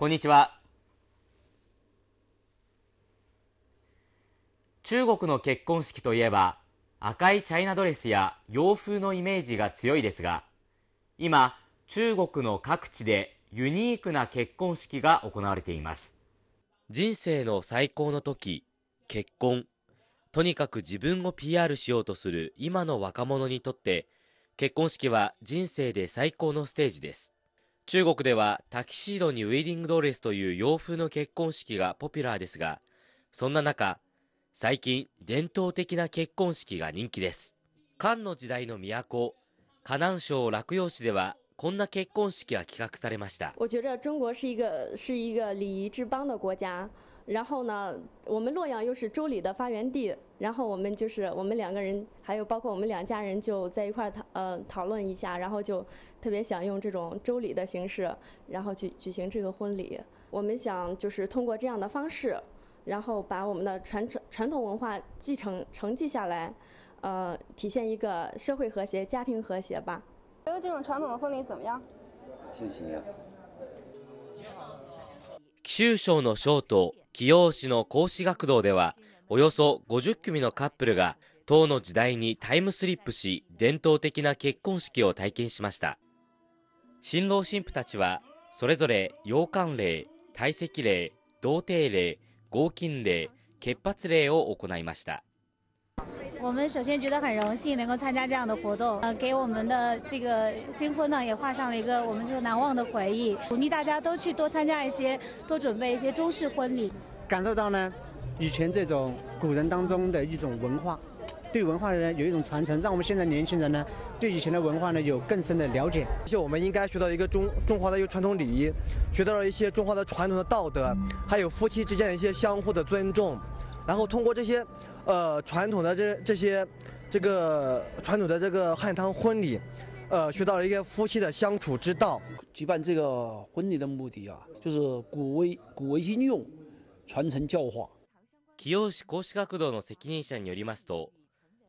こんにちは。中国の結婚式といえば、赤いチャイナドレスや洋風のイメージが強いですが、今、中国の各地でユニークな結婚式が行われています。人生の最高の時、結婚。とにかく自分を PR しようとする今の若者にとって、結婚式は人生で最高のステージです。中国ではタキシードにウェディングドレスという洋風の結婚式がポピュラーですが、そんな中、最近伝統的な結婚式が人気です。漢の時代の都、河南省洛陽市ではこんな結婚式が企画されました。然后呢，我们洛阳又是周礼的发源地，然后我们就是我们两个人，还有包括我们两家人就在一块儿讨呃讨论一下，然后就特别想用这种周礼的形式，然后去举行这个婚礼。我们想就是通过这样的方式，然后把我们的传承传统文化继承承继下来，呃，体现一个社会和谐、家庭和谐吧。觉得这种传统的婚礼怎么样？挺新呀。九州の小都紀陽市の孔子学堂ではおよそ50組のカップルが唐の時代にタイムスリップし伝統的な結婚式を体験しました。新郎新婦たちはそれぞれ洋館礼退席礼童貞礼合金礼結髪礼を行いました。我们首先觉得很荣幸能够参加这样的活动，呃，给我们的这个新婚呢也画上了一个我们就是难忘的回忆。鼓励大家都去多参加一些，多准备一些中式婚礼，感受到呢以前这种古人当中的一种文化，对文化的人有一种传承，让我们现在年轻人呢对以前的文化呢有更深的了解。而且我们应该学到一个中中华的一个传统礼仪，学到了一些中华的传统的道德，还有夫妻之间的一些相互的尊重，然后通过这些。呃，传统的这这些，这个传统的这个汉唐婚礼，呃，学到了一个夫妻的相处之道。举办这个婚礼的目的啊，就是古为古为今用，传承教化。清市孔子学堂の責任者によりますと、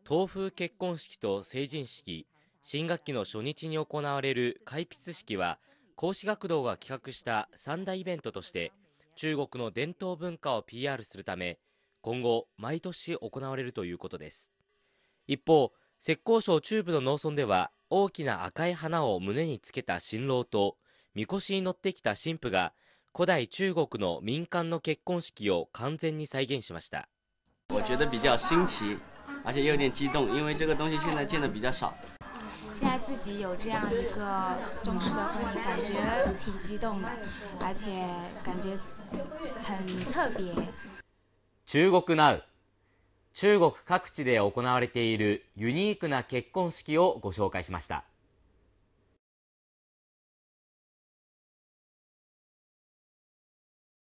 東風結婚式と成人式、新学期の初日に行われる開筆式は、孔子学堂が企画した三大イベントとして、中国の伝統文化を PR するため、今後毎年行われるということです一方浙江省中部の農村では大きな赤い花を胸につけた新郎とみこしに乗ってきた新婦が古代中国の民間の結婚式を完全に再現しました。我觉得比较新奇而且有点激动因为这个东西现在见的比较少。现在自己有这样一个重视的婚礼感觉挺激动的而且感觉很特别。中国ナウ中国各地で行われているユニークな結婚式をご紹介しました